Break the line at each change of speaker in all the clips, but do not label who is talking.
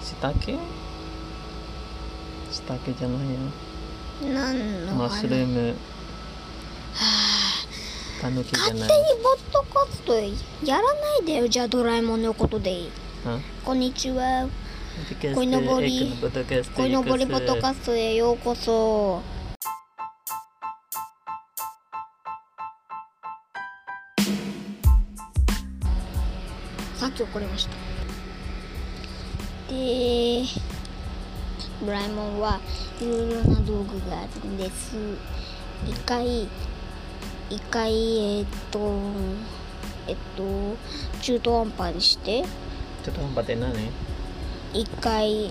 けしたけしたけじゃないよ
何の
マッシュルーム。たぬきじゃ
勝手にボット活動やらないでよ。じゃあドラえもんのことでいい。
あ？
こんにちは。こいのぼり。こいのぼりポッド
Ek
カストへようこそ。さっき怒りましたでドラえもんはいろいろな道具があるんです。一回一回えっとえっと中途半端にして。
ちょっと頑張って何？
一回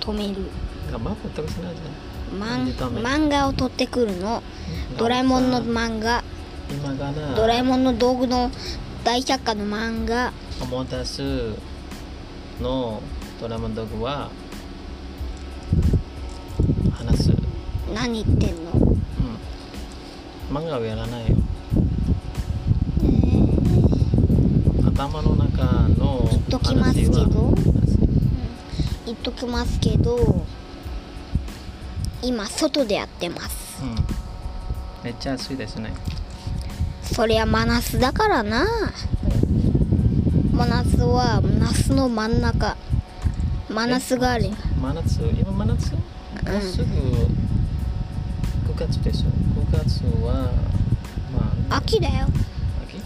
止める。ン
なん。でダメ
漫画を取ってくるの。ドラえもんの漫画。
今から
ドラえもんの道具の大百科の漫画。
のドラえもん道具は話す、
何言ってんのうん
漫画はやらないよ頭の中の
言っときますけど言っときますけど今外でやってます
うんめっちゃ暑いですね
そりゃ真夏だからな真夏は夏の真ん中真夏がある
真夏？今真夏？もうすぐ9月でしょ。9月はまあ
秋だよ。
秋？
う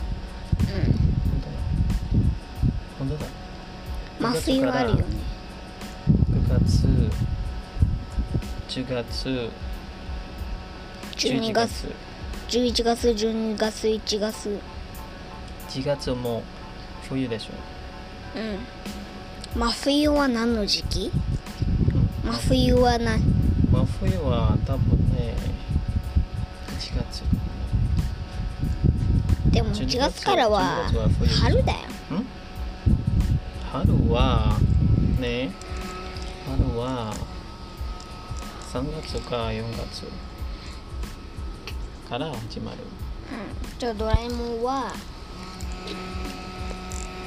本当だ本当だ。
ん麻酔はあるよね。
9月10月
12月。11月12月1月
1月。も冬でしょ。
うん真冬は何の時期？真冬は何？
真冬は多分ね1月。
でも
12
1月からは
12月は冬
春だよ。
ん？春はね春は3月か4月から始まる。
じゃあドラえもんは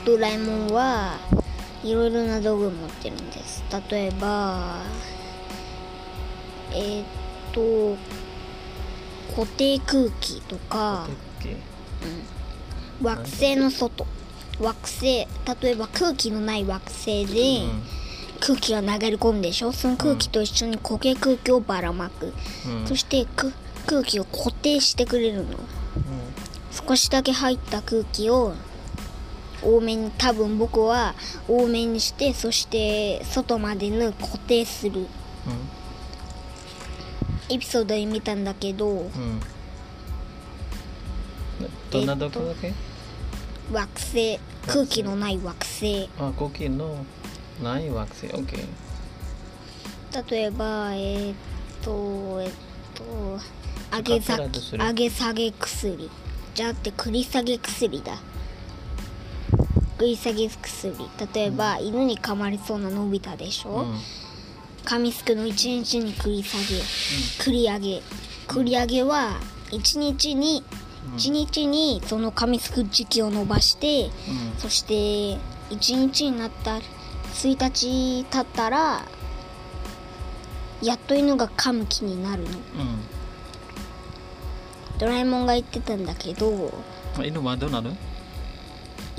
ドラえもんはいろいろな道具持ってるんです。例えばえーっと固定空気とか
で
惑星の外。惑星例えば空気のない惑星で空気が流れ込むでしょ？その空気と一緒に固形空気をばらまく、
うん。
そしてく空気を固定してくれるの。少しだけ入った空気を多めに多分僕は多めにしてそして外までの固定する。エピソードで見たんだけど。
うん。うんどんな時だけ？
惑星。空気のない惑星。
あコキのない惑星。OK
例えばえーっとえっと上げ下げ下げ薬。じゃなくて繰り下げ薬だ繰り下げ薬例えば、犬に噛まれそうなのび太でしょ、
うん。
紙すくの1日に繰り下げ繰り上げ。繰り上げは1日に1日にその紙すく時期を伸ばしてそして1日になった1日経ったらやっと犬が噛む気になるの。
うん。
ドラえもんが言ってたんだけど
うん犬はどうなる？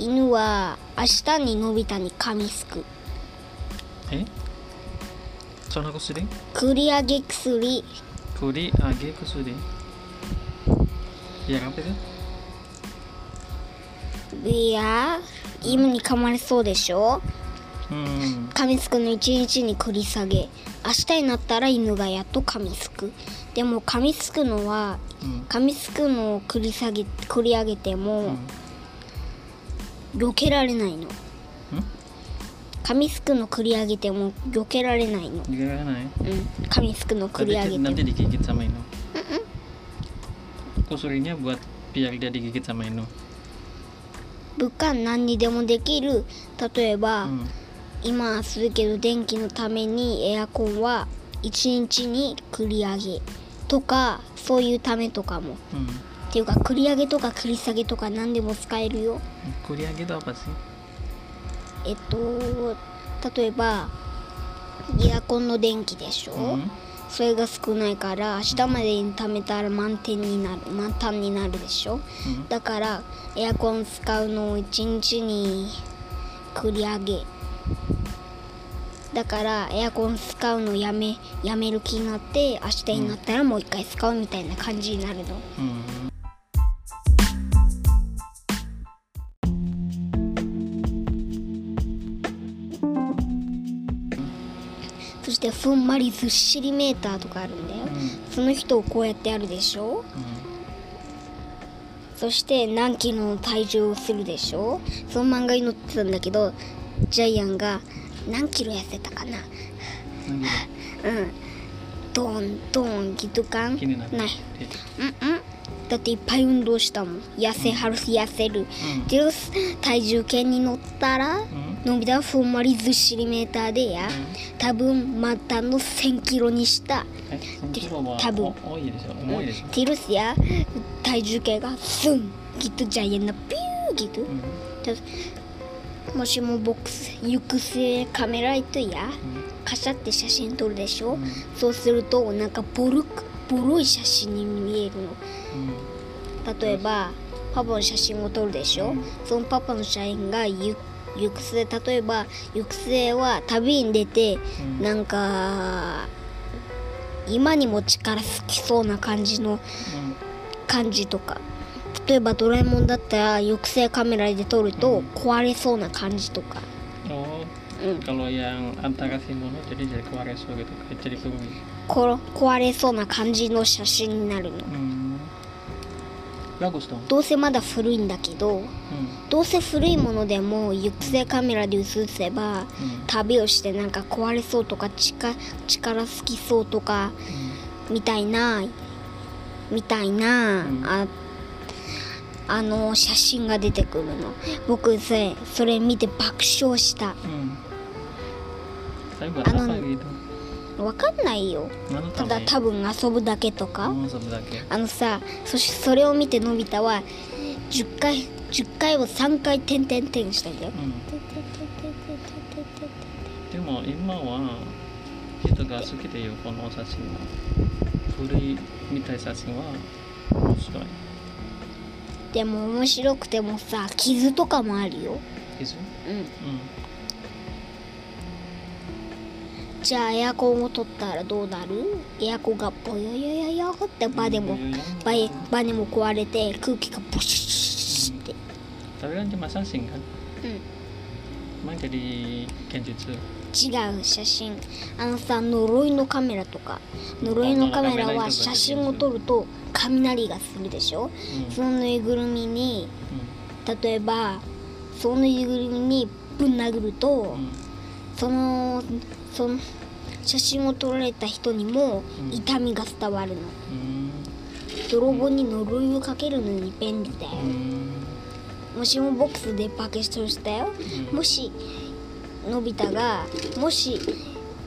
犬は明日にのび太に噛みすく。
え？そんな薬
繰り上げ薬。
繰り上げ薬？いや apa itu
いや犬に噛まれそうでしょ？
うん。
噛みつくの1日に繰り下げ。明日になったら犬がやっと噛みつく。でも噛みつくのは
うん。
噛みつくのを繰り下げ繰り上げても避けられないの噛みつくの繰り上げても避けられないの
Gimana ya?
うん噛みつくの繰り上げて
nanti
も
digigit sama Ino. Kusurinya buat biar dia digigit sama Ino.
物販何にでもできる例えば、
Hmm.
今はするけど電気のためにエアコンは1日に繰り上げとかそういうためとかも
Hmm.
っていうか繰り上げとか繰り下げとか何でも使えるよ。
Kuliah gitu apa sih?
えっと例えばエアコンの電気でしょ、
うん。
それが少ないから明日までに貯めたら満点になる満タンになるでしょ？
うん。
だからエアコン使うのを1日に繰り上げ。だからエアコン使うのやめやめる気になって明日になったらもう一回使うみたいな感じになるの。
うん
してふんわりずっしりメーターとかあるんだよ。その人をこうやってやるでしょ？そして何キロの体重をするでしょ？その漫画に載ってたんだけどジャイアンが何キロ痩せたかな？
うん。
ドンドンギトカン
な
い。うんうん。だっていっぱい運動したもん。痩せはる痩せる。で体重計に乗ったら
うん
のび太はふんわりずっしりメーターでや多分末端の1000キロにした。多分。ティルスや体重計がスンギトジャイアンのピューギト。
うん。
もしもボックス行く末カメライトや
うん。
カシャって写真撮るでしょ、
うん。
そうするとなんかボロくボロい写真に見えるの。例えばパパの写真を撮るでしょ、
うん。
そのパパの写真が行行く末例えば行く末は旅に出て
うん
なんか今にも力尽きそうな感じの
うん
感じとか例えばドラえもんだったら抑制カメラで撮ると
うん
壊れそうな感じとか、
Oh,
うん、
kalau yang antara Simono jadi jadi Kuareso gitu, kayak jadi bumi.
こ壊れそうな感じの写真になるの
Hmm. Bagus dong.
どうせまだ古いんだけど
Hmm.
どうせ古いものでも抑制カメラで写せば
Hmm.
旅をしてなんか壊れそうとか力力尽きそうとか
Hmm.
みたいなみたいな、
うん
ああの写真が出てくるの僕それそれ見て爆笑した
Hmm. Tapi
わかんないよ。ただ?多分遊ぶだけとか、
Oh.
あのさそしそれを見てのび太は10回10回を3回点々点したんだよ。
Hmm. でも今は人が好きでよこの写真は。古いみたい写真は面白い。
でも面白くてもさ傷とかもあるよ、
傷？
うん、
うん
じゃあエアコンを取ったらどうなる？エアコンがボヨヨヨヨってバネもバイバネも壊れて空気がボシッって。
tapi kan cuma sasing kan
うん。
emang jadi
違う写真。あのさ呪いのカメラとか。呪いのカメラは写真を撮ると雷がするでしょ
？hmm.
そのぬいぐるみに
Hmm.
例えばそのぬいぐるみにぶん殴ると
Hmm.
そのその写真を撮られた人にも
うん。
痛みが伝わるの。
Hmm.
泥棒に呪いをかけるのに便利だよ。
Hmm.
もしもボックスで爆笑したよ。
Hmm.
もしのび太がもし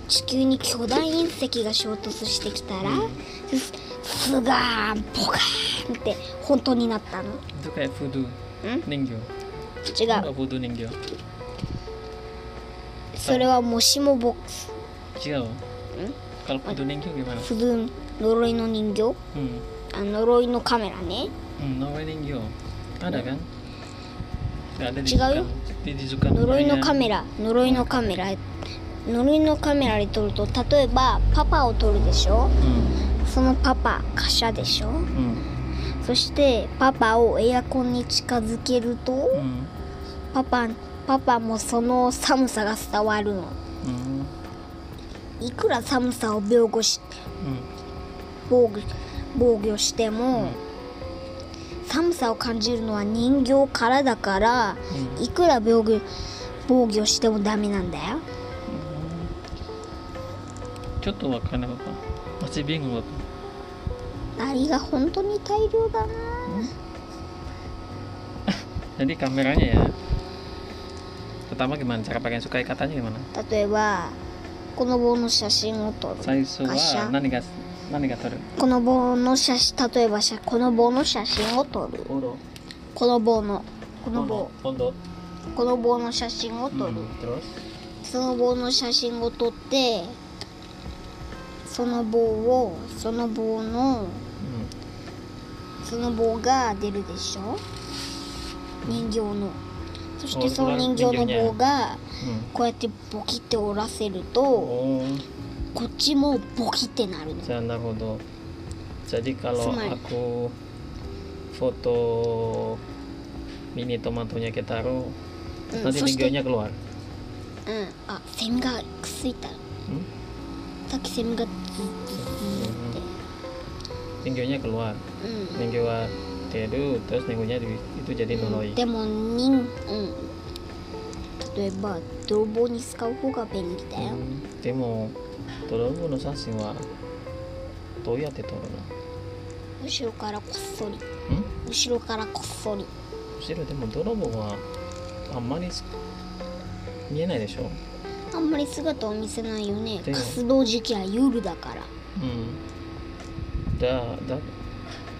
地球に巨大隕石が衝突してきたら、ススガーンポカーンって本当になったの。
itu kayak voodoo
ん
？ningyo
違
Enggak
う
voodoo ningyo
それはもしもボックス。違う。呪いのカ
メ
ラ。呪いのカメラ。呪い。のカメラ、呪いのカメラ。呪いのカメラで撮ると、例えば、パパを撮るでしょ？
う。
そのパパ、貨車でしょ？
う。
そして、パパをエアコンに近づけると。パパ。パパもその寒さが伝わるの。
Hmm.
いくら寒さを防御し
Hmm.
防御防御しても、寒さを感じるのは人形からだから
Hmm.
いくら防御防御してもダメなんだよ。
ちょっとわかんないバパ masih bingung bapak
アリが本当に大量だな。
jadi kameranya ya pertama gimana cara pakai sukai katanya gimana?
例えばこの棒の写真を撮る
最初は何が何が撮る
この棒の写真例えば写この棒の写真を撮るこの棒のこの棒この棒の写真を撮る、その棒の写真を撮ってその棒をその棒のその棒が出るでしょ人形のそしてその人形の棒がこうやってボキって折らせると、こっちもボキってなる。
じゃあな
る
ほど。じゃあリ
カロ
ア
クフォトミ
ニト
マトニャケタロ。なろ
あ
うん。あセミが
く
っ。うん,
人形は。Teru terus di- itu jadi
うん.でも人、うん、例えば泥棒に使う方が便利だよ、
Hmm, でも泥棒の写真はどうやって撮る
後ろからこっそり
のん
後ろからこっそり
後ろでも泥棒はあんまり見えないでしょ
あんまり姿を見せないよね活動時期は夜だから
うんじゃあだ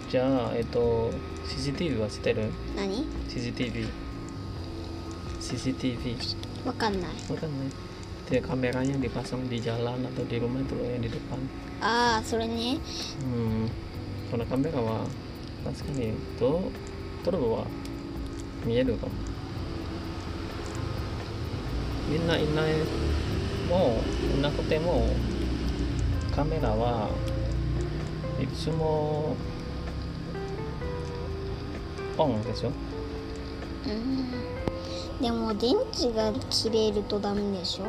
じゃあ、えっと、CCTV は知ってる？
何
?CCTV。CCTV。
わかんない。
わかんない。で、カメラにリパソン、ディジャーランなど、リロメントローやリトパン。
ああ、それに。
うん。このカメラは、確かに、と。トロボは見えるかも。みんないない、もう、いなくても、カメラはいつも、オンでしょ
うん。でも電池が切れるとダメでしょ？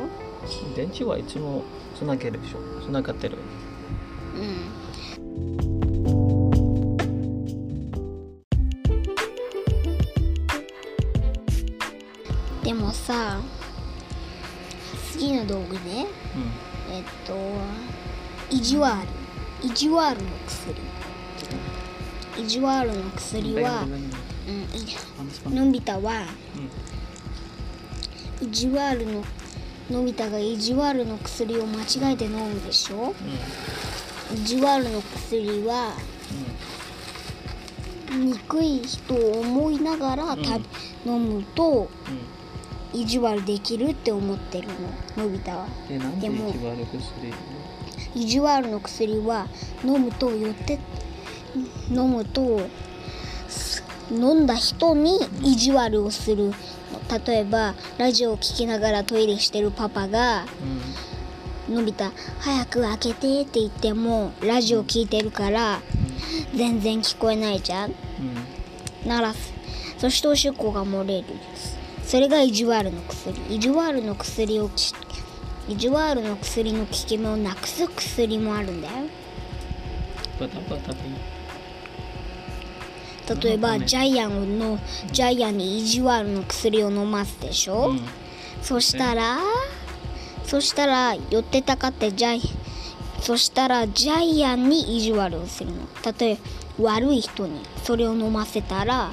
電池はいつもつなげるでしょ。つながってる。
うん。でもさ次の道具ね。
うん。
えっとイジワールイジワールの薬イジワールの薬は、うん、のび太は
hmm.
イジワールののび太がイジワールの薬を間違えて飲むでしょ
？Hmm.
イジワールの薬は
Hmm.
憎い人を思いながら
うん
飲むと
Hmm.
意地悪できるって思ってるののび太は
Eh, jiwa kusuri.
意地悪の薬は飲むと寄って飲むと飲んだ人に意地悪をする。例えばラジオを聞きながらトイレしてるパパがのび太早く開けてって言ってもラジオ聞いてるから全然聞こえないじゃん。
Hmm.
ならす。そしておしっこが漏れるそれが意地悪の薬。意地悪の薬を意地悪の薬の効き目をなくす薬もあるんだよ。
Buat apa tapi?
例えばジャイアンのジャイアンに意地悪の薬を飲ますでしょ、
Hmm.
そしたらそしたら寄ってたかってジャイそしたらジャイアンに意地悪をするの例えば悪い人にそれを飲ませたら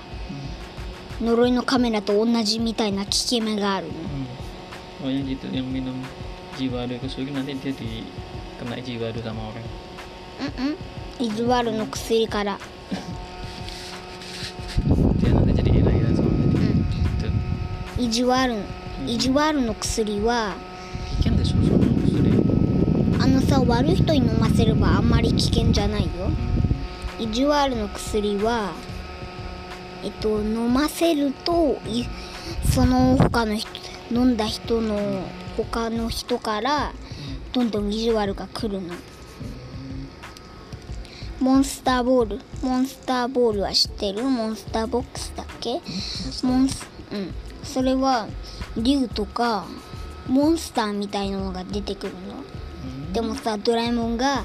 呪いのカメラと同じみたいな効き目があるの
Hmm. Oh yang gitu yang minum jiwa kusuri nanti dia di kena jiwa sama orang.
うんうん意地悪の薬から
nanti jadi ira-ira sama dia.
うん
Gitu.
意地悪意地悪の薬は
Kan deh susu kusuri.
あのさ悪い人に飲ませればあんまり危険じゃないよ。
Hmm.
意地悪の薬はえっと飲ませるといその他の人飲んだ人の他の人からどんどん意地悪が来るの。モンスターボール。モンスターボールは知ってる？モンスターボックスだっけ？モンスうんそれは竜とかモンスターみたいなのが出てくるの
？Hmm.
でもさドラえもんが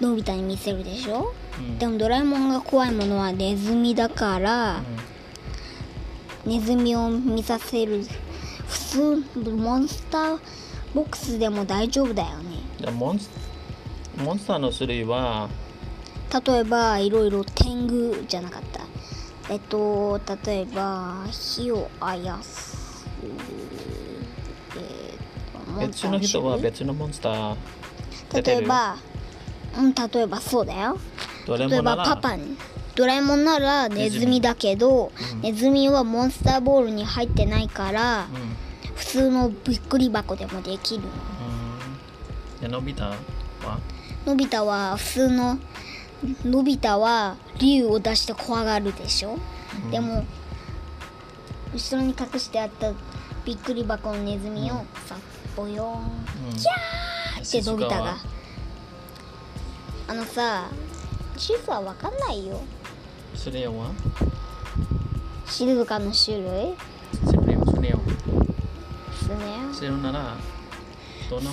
のび太に見せるでしょ
？Hmm.
でもドラえもんが怖いものはネズミだから、
Hmm.
ネズミを見させる普通モンスターボックスでも大丈夫だよね
Dan monster monster の種類は
例えばいろいろ天狗じゃなかった？えっと例えば火をあやす。えっと
別の人は別のモンスター
例えばうん例えばそうだよ。例えばパパに。ドラえもんならネズミだけど、
うん。
ネズミはモンスターボールに入ってないから、
うん。
普通のびっくり箱でもできるの。
のび太は？
のび太は普通ののび太は竜を出して怖がるでしょ、
うん。
でも後ろに隠してあったびっくり箱のネズミをさっぽよーん
うん。
キャーってのび太が。あのさ地図は分かんないよ。
スネ夫？は
静かの種類
ス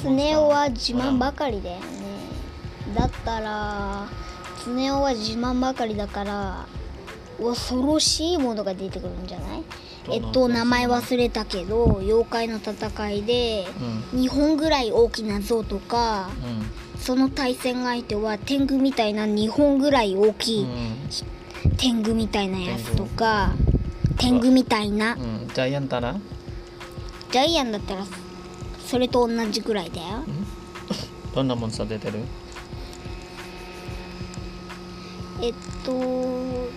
ネ夫
は自慢ばかりだよね。だったらスネ夫は自慢ばかりだから恐ろしいものが出てくるんじゃない？えっと名前忘れたけど妖怪の戦いで
うん。
2本ぐらい大きな像とか
うん。
その対戦相手は天狗みたいな2本ぐらい大きい天狗みたいなやつとか天狗。みたいな。
うん。うんジャイアンタな
ジャイアンだったらそれと同じぐらいだよ。
どんなモンスター出てる？
えっと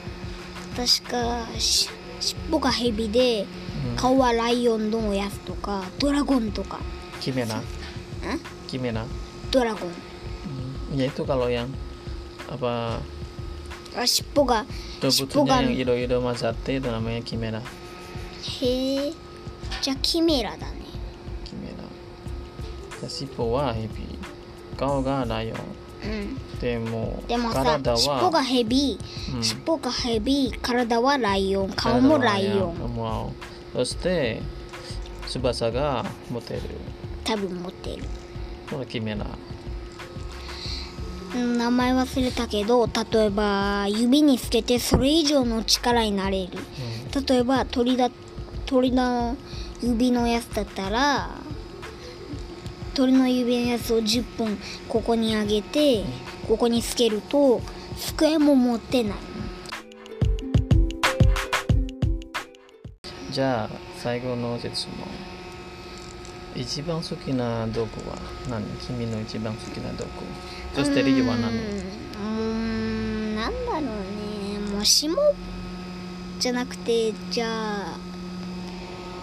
確かし尻尾がヘビで
うん。
顔はライオンのやつとかドラゴンとか。
キメナ？キメナ？
ドラゴン。
Ya itu kalau yang apa
あ尻尾が尻尾が
yang iro-iro mazate itu namanya Kimera.
へえ。じゃあキメラだね。
Kimera. じゃあ尻尾はヘビ、顔がライオン。
うん
でも
でもさ
体は
尻尾がヘビ
うん。
尻尾がヘビ体はライオン顔もライオン。
そして翼が持てる。
多分持ってる。
これキメラ。
うん名前忘れたけど例えば指につけてそれ以上の力になれる。例えば鳥だ鳥の指のやつだったら鳥の指のやつを10本ここに上げてここにつけると机も持ってない。
じゃあ最後の質問。一番好きな道具は何？君の一番好きな道具。そして理由は何
うーん。なんだろうね。もしも？じゃなくてじゃあ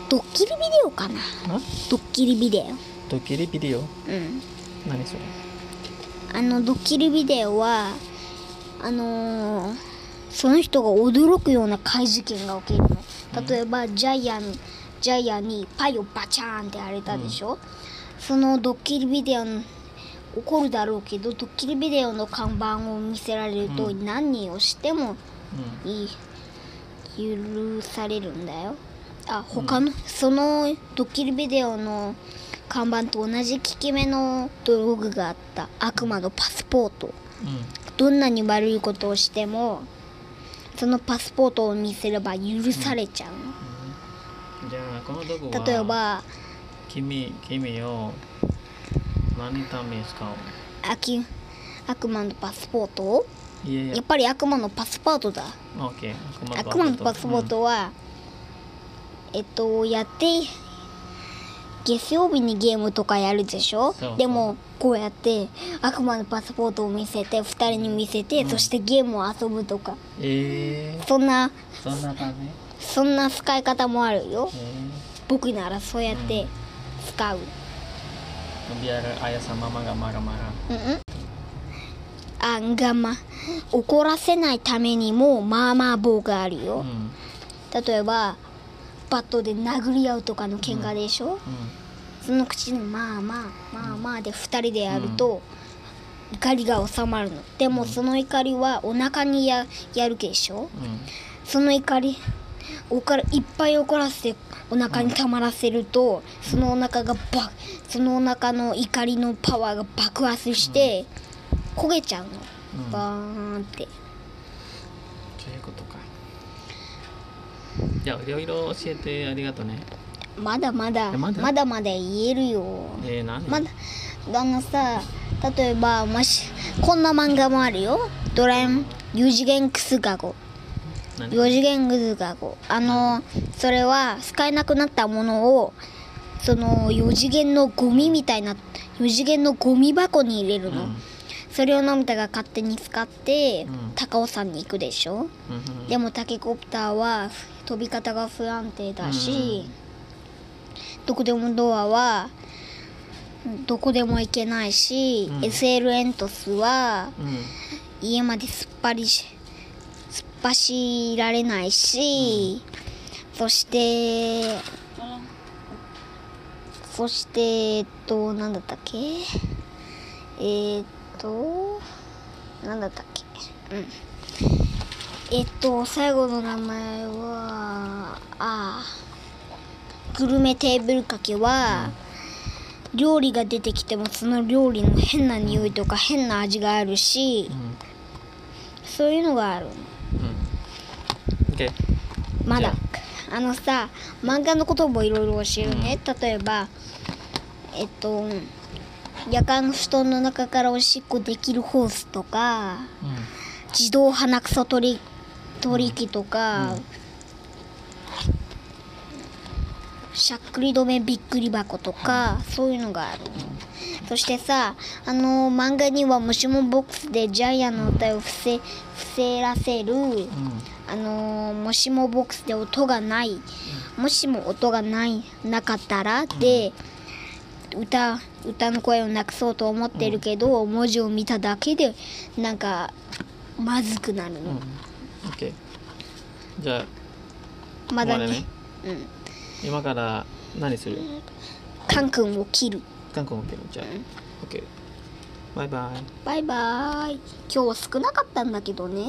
ドッキリビデオかな。
あ
ドッキリビデ
ドッキリビデオ？
オうん。
何それ？
あのドッキリビデオはあのーその人が驚くような怪事件が起きるの。例えばジャイアンジャイアンにパイをバチャーンってやれたでしょ、そのドッキリビデオの起こるだろうけどドッキリビデオの看板を見せられると
うん。
何をしても
うん。
いい。許されるんだよ。あ他の、そのドッキリビデオの看板と同じ効き目の道具があった悪魔のパスポート。
うん。
どんなに悪いことをしてもそのパスポートを見せれば許されちゃう。の、
じゃあこの道具は
例えば
君君を何のために使う
悪悪魔のパスポートを？
いやいや。
やっぱり悪魔のパスポートだ。悪魔のパスポート。は、えっとやって月曜日にゲームとかやるでしょ？
そう
でもこうやって悪魔のパスポートを見せて2人に見せて、
うん。
そしてゲームを遊ぶとか。
うんえー、
そんな
そんな
そんな使い方もあるよ。
え
僕ならそうやって使う、
ー、biar ayah sama mama gak marah-marah
うんうん。あんがま。怒らせないためにもまあまあ棒があるよ、
うん。
例えばバットで殴り合うとかの喧嘩でしょ、
うん。
その口にまあまあまあまあで2人でやると、怒りが収まるの。でもその怒りはお腹にややるでしょ？
うん。
その怒りおからいっぱい怒らせてお腹にたまらせると、そのお腹がばそのお腹の怒りのパワーが爆発して、焦げちゃうの、
うん。
バーンって
じゃあいろいろ教えてありがとうね。
まだまだ
えまだ？
まだまだ言えるよ。
えー、何？
まだあのさ例えばもしこんな漫画もあるよ。ドラえもん4次元クスガゴ。
何
？4次元クスガゴ。あのそれは使えなくなったものをその4次元のゴミみたいな4次元のゴミ箱に入れるの、
うん。
それをのび太が勝手に使って、
うん。
高尾山に行くでしょ。
うん。
でもタケコプターは飛び方が不安定だし、どこでもドアはどこでも行けないし、
うん。
SL エントスは
うん。
家まですっぱりし突っ走られないし、そしてそしてえっとなんだったっけ？えーっとなんだったっけ？うんえっと最後の名前はあーグルメテーブルかけは、料理が出てきてもその料理の変な匂いとか変な味があるし、
うん
そういうのがある。
うん。OK
まだ。あ。のさ漫画のこともいろいろ教えるね、例えばえっと夜間の布団の中からおしっこできるホースとか
うん。
自動鼻くそ取り取り機とか、
うん
しゃっくり止めびっくり箱とか、そういうのがある、そしてさあの漫画にはもしもボックスでジャイアンの歌を伏せ伏せらせる、
うん。
あのーもしもボックスで音がない、もしも音がないなかったらで、歌歌の声をなくそうと思ってるけど、文字を見ただけでなんかまずくなるの、
うん OK じゃあ
まだね。
ね
うん。
今から何する？
カン君を切る。
韓国 OK じゃあ OK バイバイ。
バイバーイ。今日は少なかったんだけどね